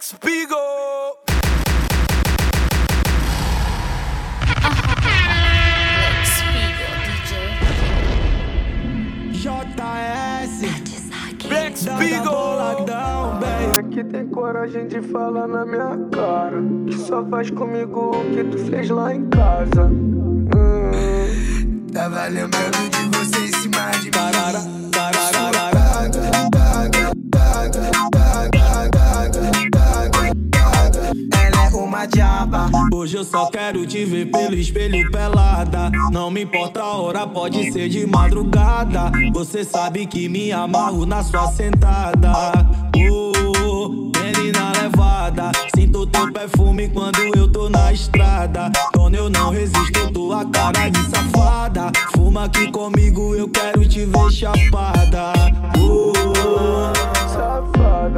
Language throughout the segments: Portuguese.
Black Spiegel. JS Black Spiegel. Que tem coragem de falar na minha cara Que só faz comigo o que tu fez lá em casa hum. Tava lembrando de você em cima de mim uma diaba Hoje eu só quero te ver pelo espelho pelada. Não me importa a hora, pode ser de madrugada. Você sabe que me amarro na sua sentada. Oh, menina levada. Sinto teu perfume quando eu tô na estrada. Quando eu não resisto, tua cara de safada. Fuma aqui comigo, eu quero te ver chapada. Oh,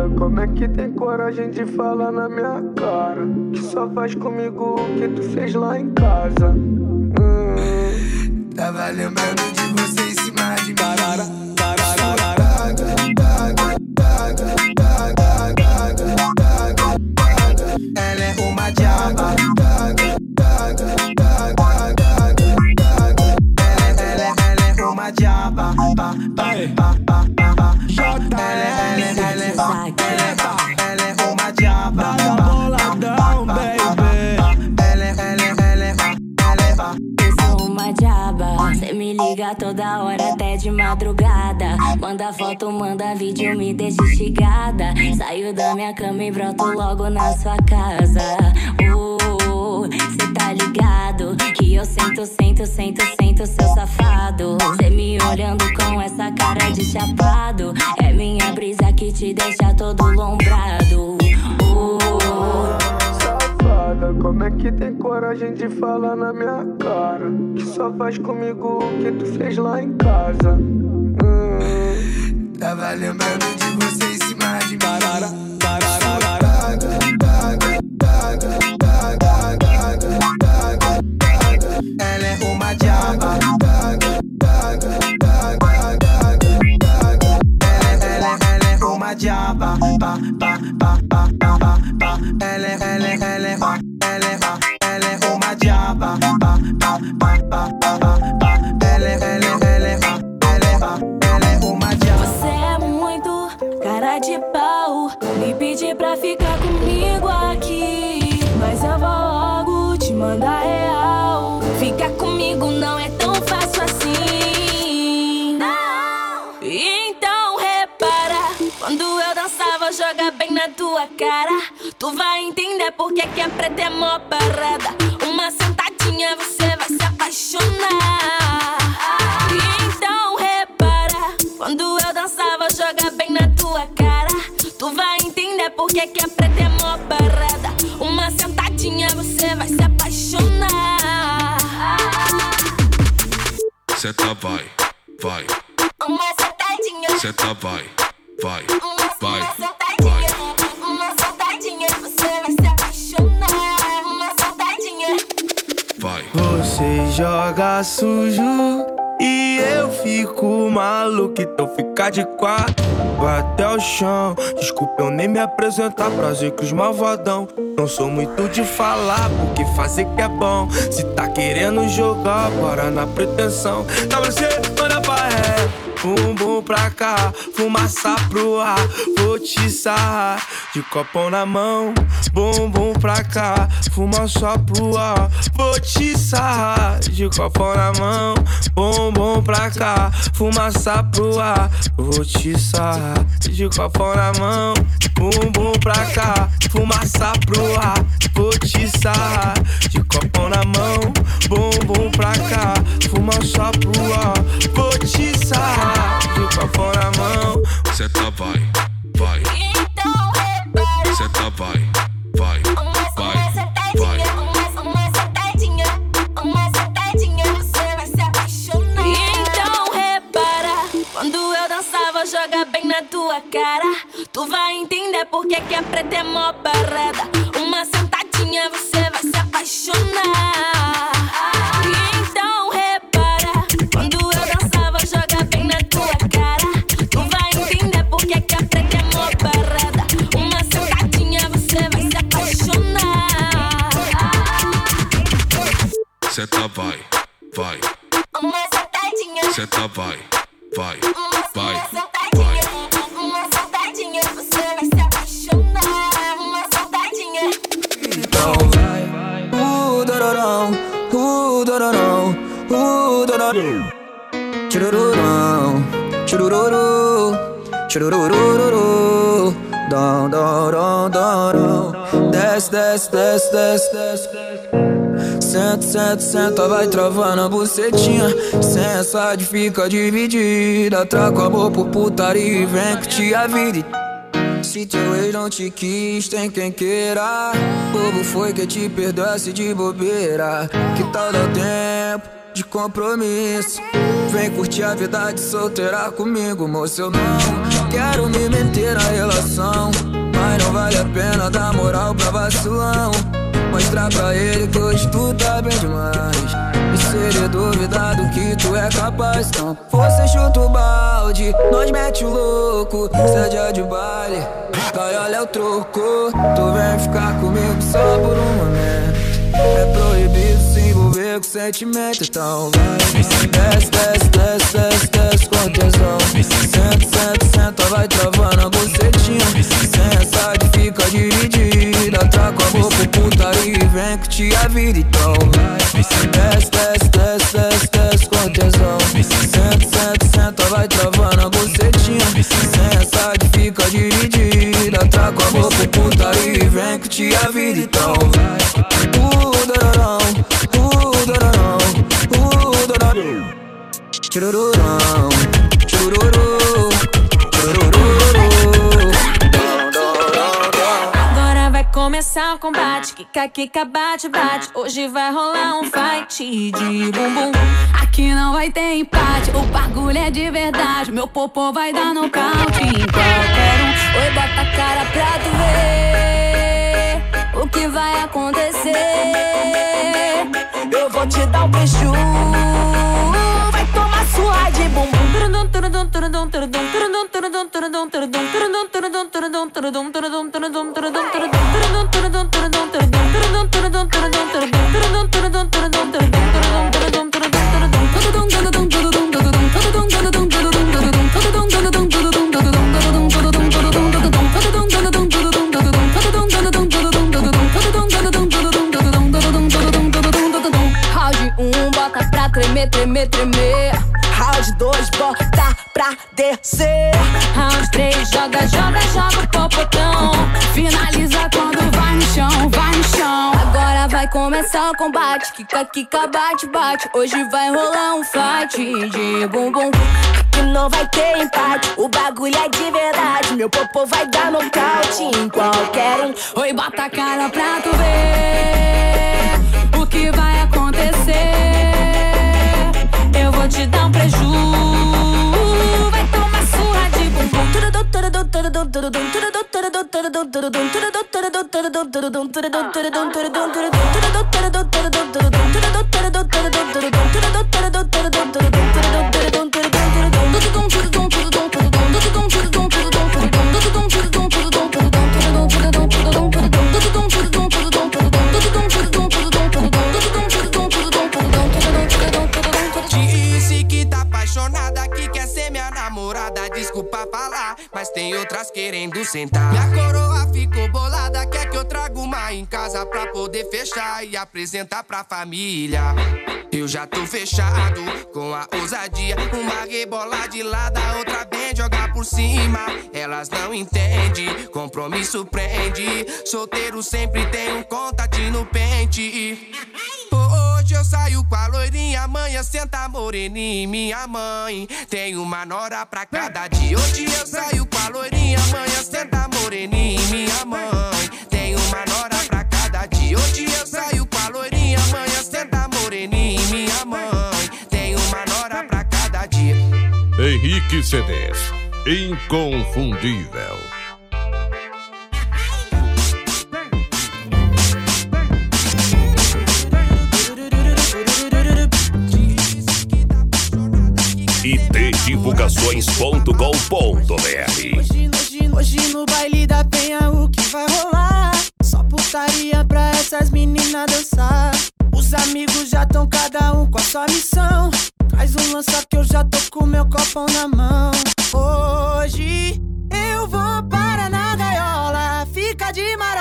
Safada, como é que tem coragem de falar na minha cara? Que só faz comigo o que tu fez lá em casa. Hum. Tava lembrando de você em cima de mim madrugada. Manda foto, manda vídeo, me deixa instigada. Saio da minha cama e broto logo na sua casa. Oh, cê tá ligado? Que eu sento, sento, sento, sento, seu safado. Cê me olhando com essa cara de chapado. É minha brisa que te deixa todo lombrado. Que tem coragem de falar na minha cara? Que só faz comigo o que tu fez lá em casa. Hum. Tava lembrando de você em cima de mim Tarara, tararara. Ela é uma diaba Ela, ela, ela é uma diaba pa, pa, pa, pa, pa, pa. Ela, ela, ela, é pa, na tua cara. Tu vai entender porque que a preta é mó parada. Uma sentadinha, você vai se apaixonar. Então repara, quando eu dançava, joga bem na tua cara. Tu vai entender porque que a preta é mó parada. Uma sentadinha, você vai se apaixonar. Senta vai, vai, Uma sentadinha, senta vai, vai, vai, Você joga sujo e eu fico maluco. Então fica de quatro, vai até o chão. Desculpa eu nem me apresentar, prazer que os malvadão. Não sou muito de falar, porque fazer que é bom. Se tá querendo jogar, bora na pretensão. WC, manda pra ré. Bumbum pra cá, fumaça pro ar, vou te sarrar de copão na mão. Bumbum pra cá, fumaça pro ar, vou te sarrar de copão na mão. Bumbum pra cá, fumaça pro ar, vou te sarrar de copão na mão. Bumbum pra cá, fumaça pro ar, vou te sarrar de copão na mão. Bumbum pra cá, fumaça pro ar, copão na mão. Senta vai, vai, Então repara. senta vai, vai, Uma, vai, uma sentadinha, uma, uma sentadinha, uma sentadinha, você vai se apaixonar. Então repara, quando eu dançava, joga bem na tua cara. Tu vai entender porque que a preta é mó parada. Churururu, chururururu, dom, dom, dom, dom. Desce, desce, desce, desce, desce. Senta, senta, senta, vai travando a bucetinha. Sensação fica dividida. Trago amor por putaria e vem que te a vida. Se teu ex não te quis, tem quem queira. Bobo foi que te perdoasse de bobeira. Que tal dar tempo de compromisso? Vem curtir a vida de solteira comigo, moço. Eu não quero me meter na relação. Mas não vale a pena dar moral pra vacilão. Mostrar pra ele que hoje tu tá bem demais. E se ele duvidar do que tu é capaz, então você chuta o balde, nós mete o louco. Se é de baile, vai olha o troco. Tu vem ficar comigo só por um momento. É proibido com sentimento, então vai. Desce, desce, desce, desce, desce com tesão. Senta, senta, senta, vai travando a bucetinha. Sensa fica dividida. Trago a boca, putaria e vem que te a vida, então vai. Desce, desce, desce, desce, desce com tesão. Kika, kika, bate, bate. Hoje vai rolar um fight de bumbum. Aqui não vai ter empate. O bagulho é de verdade. Meu popô vai dar nocaute em qualquer um. Oi, bota a cara pra tu ver o que vai acontecer. Eu vou te dar um beijo. Vai tomar surra de bumbum. Tremer, tremer, tremer. Round 2, bota pra descer. Round 3, joga, joga, joga o popotão. Finaliza quando vai no chão, vai no chão. Agora vai começar o combate. Kika, kika, bate, bate. Hoje vai rolar um fight de bumbum. Que não vai ter empate. O bagulho é de verdade. Meu popô vai dar nocaute em qualquer um. Oi, bota a cara pra tu ver o que vai acontecer. Te dar um preju. Vai tomar surra de bumbum. Disse sentar. Minha coroa ficou bolada, quer que eu traga uma em casa pra poder fechar e apresentar pra família. Eu já tô fechado com a ousadia. Uma rebola de lado, a outra bem jogar por cima. Elas não entendem, compromisso prende. Solteiro sempre tem um contatinho no pente. Hoje eu saio com a loirinha, amanhã senta moreninha, minha mãe. Tem uma nora pra cada dia. Hoje eu saio com a loirinha, amanhã senta moreninha, minha mãe. Tem uma nora pra cada dia. Hoje eu saio com a loirinha, amanhã senta moreninha, minha mãe. Tem uma nora pra cada dia. Henrique CDs. Inconfundível. itdivulgações.com.br Hoje, hoje, hoje no baile da penha o que vai rolar? Só putaria pra essas meninas dançar. Os amigos já tão cada um com a sua missão. Traz um lança que eu já tô com meu copão na mão. Hoje eu vou para na gaiola, fica de marola.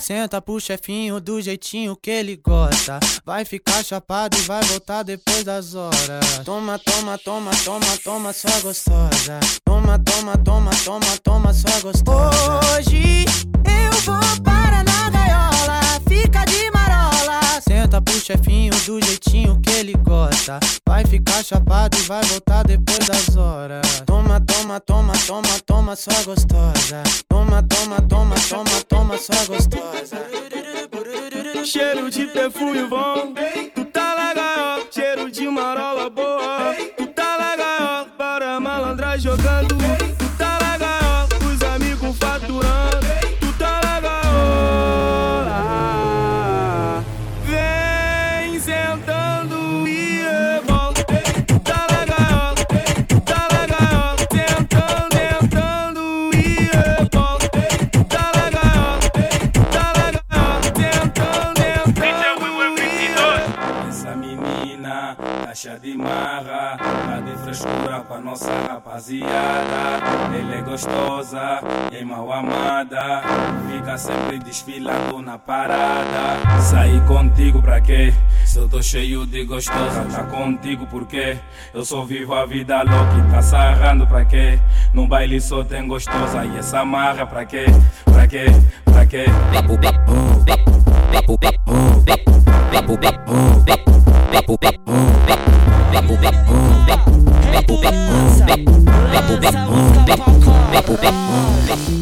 Senta pro chefinho do jeitinho que ele gosta. Vai ficar chapado e vai voltar depois das horas. Toma, toma, toma, toma, toma, sua gostosa. Toma, toma, toma, toma, toma, sua gostosa. Hoje eu vou para na gaiola. Fica de. Senta pro chefinho do jeitinho que ele gosta. Vai ficar chapado e vai voltar depois das horas. Toma, toma, toma, toma, toma, sua gostosa. Toma, toma, toma, toma, toma, sua gostosa. Cheiro de perfume bom, tu tá na. Cheiro de marola Ela é gostosa e é mal amada, fica sempre desfilando na parada. Sair contigo pra quê? Se eu tô cheio de gostosa, tá contigo porque eu só vivo a vida louca e tá sarrando pra quê? No baile só tem gostosa e essa marra pra quê? Pra quê? Pra quê?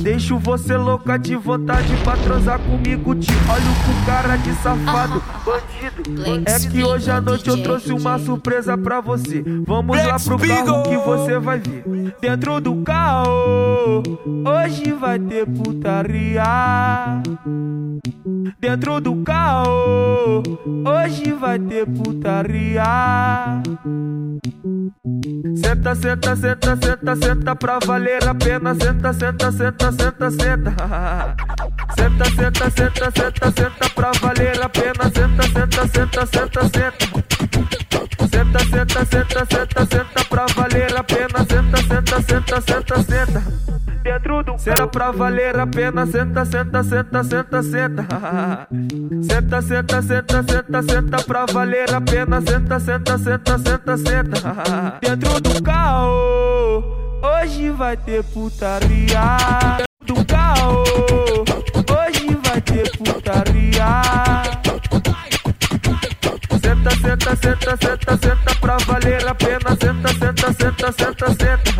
Deixo você louca de vontade pra transar comigo. Te olho com cara de safado, bandido. É que hoje à noite eu trouxe uma surpresa pra você. Vamos lá pro carro que você vai ver. Dentro do carro, hoje vai ter putaria. Dentro do carro, hoje vai ter putaria. Senta, senta, senta, senta, senta pra valer a pena. Senta, senta, senta, senta, senta. Senta, senta, senta, senta, senta pra valer a pena. Senta, senta, senta, senta, senta. Senta, senta, senta, senta, senta pra valer a pena. Senta, senta, senta, senta, senta. Dentro do Será pra valer a pena. Senta, senta, senta, senta, senta. Senta, senta, senta, senta, senta pra valer a pena. Senta, senta, senta, senta, senta. Dentro do carro, hoje vai ter putaria. Do carro, hoje vai ter putaria. Senta, senta, senta, senta, senta pra valer a pena. Senta, senta, senta, senta, senta.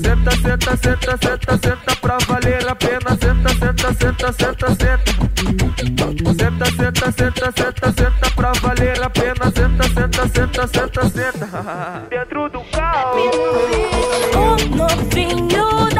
Senta, senta, senta, senta, senta pra valer a pena. Senta, senta, senta, senta, senta. Senta, senta, senta, senta, senta pra valer a pena. Senta, senta, senta, senta, senta. Dentro do carro. O novinho da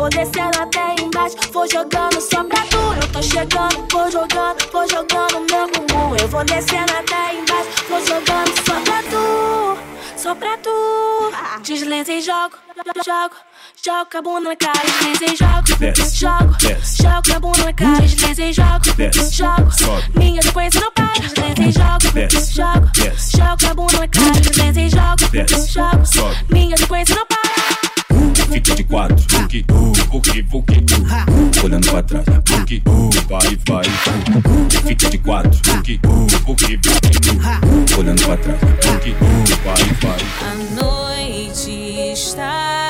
vou descendo até embaixo. Vou jogando só pra tu, eu tô chegando. Vou jogando, vou jogando meu bumbum, eu vou descendo até embaixo. Vou jogando só pra tu, só pra tu. Desliza e jogo, jogo. Jogo a bunda na cara, desliza e jogo, jogo, jogo a bunda na cara, desliza e jogo, jogo. Minha sequência não para, desliza e jogo, jogo, jogo a bunda na cara, desliza e jogo, jogo. Minha sequência não para. Fica de quatro, vuki, vuki, vuki, olhando pra trás, vuki, vai, vai, fica de quatro, vuki, vuki, vuki, olhando pra trás, vuki, vai, vai. A noite está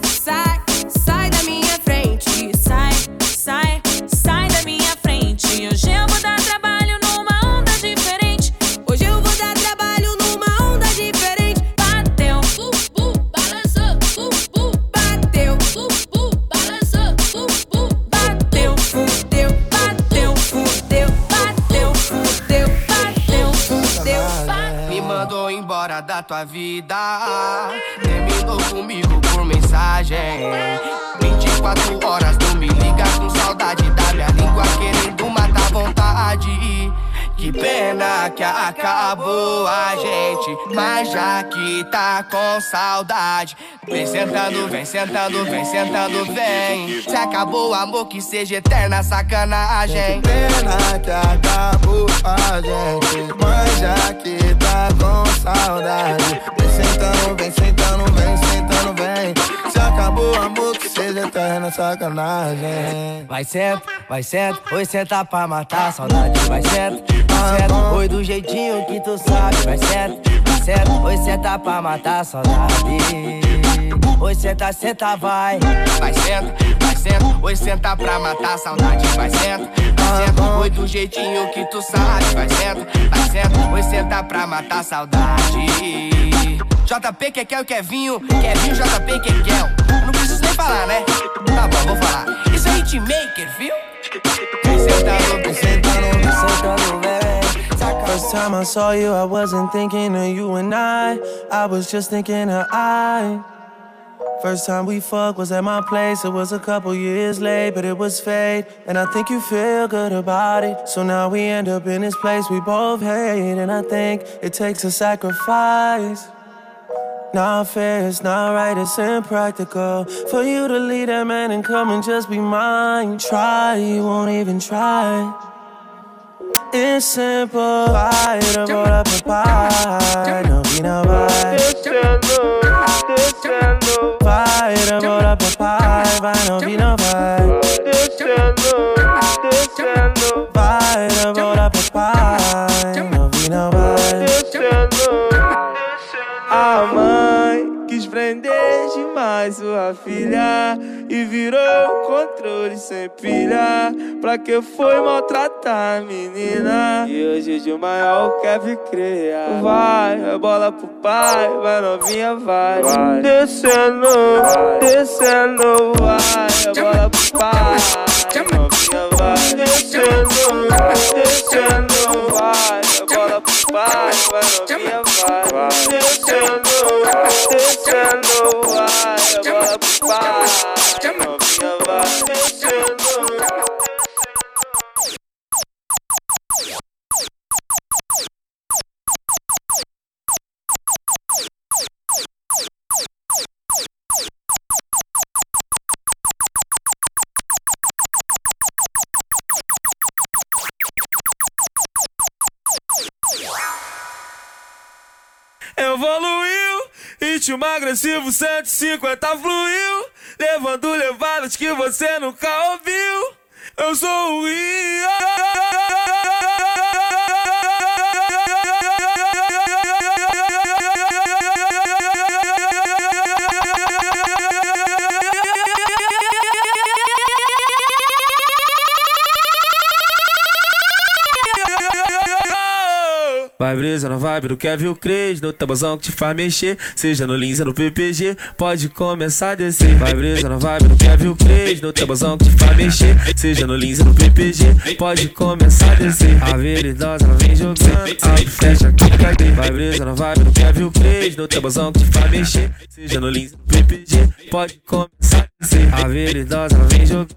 tua vida. Acabou a gente, mas já que tá com saudade, vem sentando, vem sentando, vem sentando, vem. Se acabou o amor, que seja eterna sacanagem. Pena que acabou a gente, mas já que tá com saudade, vem sentando, vem sentando, vem sentando, acabou o amor, que seja eterna sacanagem. Vai senta, vai senta, oi senta pra matar saudade, vai senta, vai senta, oi do jeitinho que tu sabe, vai senta, vai senta, oi senta pra matar saudade. Oi senta, senta, vai, vai senta, vai senta, oi senta pra matar saudade, vai senta, vai senta, oi do jeitinho que tu sabe, vai senta, vai senta, oi senta pra matar saudade. JP, Kekel, Kevinho, Kevinho, JP, Kekel. Eu não preciso nem falar, né? Tá bom, vou falar. Isso é hitmaker, viu? First time I saw you, I wasn't thinking of you and I. I was just thinking of I. First time we fucked was at my place. It was a couple years late, but it was fate. And I think you feel good about it. So now we end up in this place we both hate. And I think it takes a sacrifice. Not fair, it's not right, it's impractical For you to leave that man and come and just be mine. Try, you won't even try. It's simple, vai, bora pro pai Não vi, não vai Descendo, descendo Vai, bora pro pai Vai, não vi, não vai Descendo, descendo Vai, bora pro pai Não vi, prender demais sua filha e virou controle sem pilha. Pra que foi maltratar a menina? E hoje de maior quer criar. Vai, é bola pro pai, vai novinha, vai. vai. Descendo, vai. descendo, vai, é bola pro pai. Novinha, vai. Descendo, descendo, vai, é bola pro pai, vai novinha, vai. vai. Descendo, descendo, vai, é bola pro pai. Novinha, vai. Descendo. Ritmo agressivo 150 fluiu, levando levadas que você nunca ouviu. Eu sou o Rio. Vai brisa na vibe do Kevin Cres No tabuzão que te faz mexer. Seja no Lins ou no PPG Pode começar a descer. Vai brisa na vibe do Kevin Cres No tabuzão que te faz mexer. Seja no Lins ou no PPG Pode começar a descer. A veridosa ela vem jogando. Abre, fecha, quica Vai brisa na vibe do Kevin Cres No tabuzão que te faz mexer. Seja no Lins ou no PPG Pode começar a descer. A veridosa ela vem jogando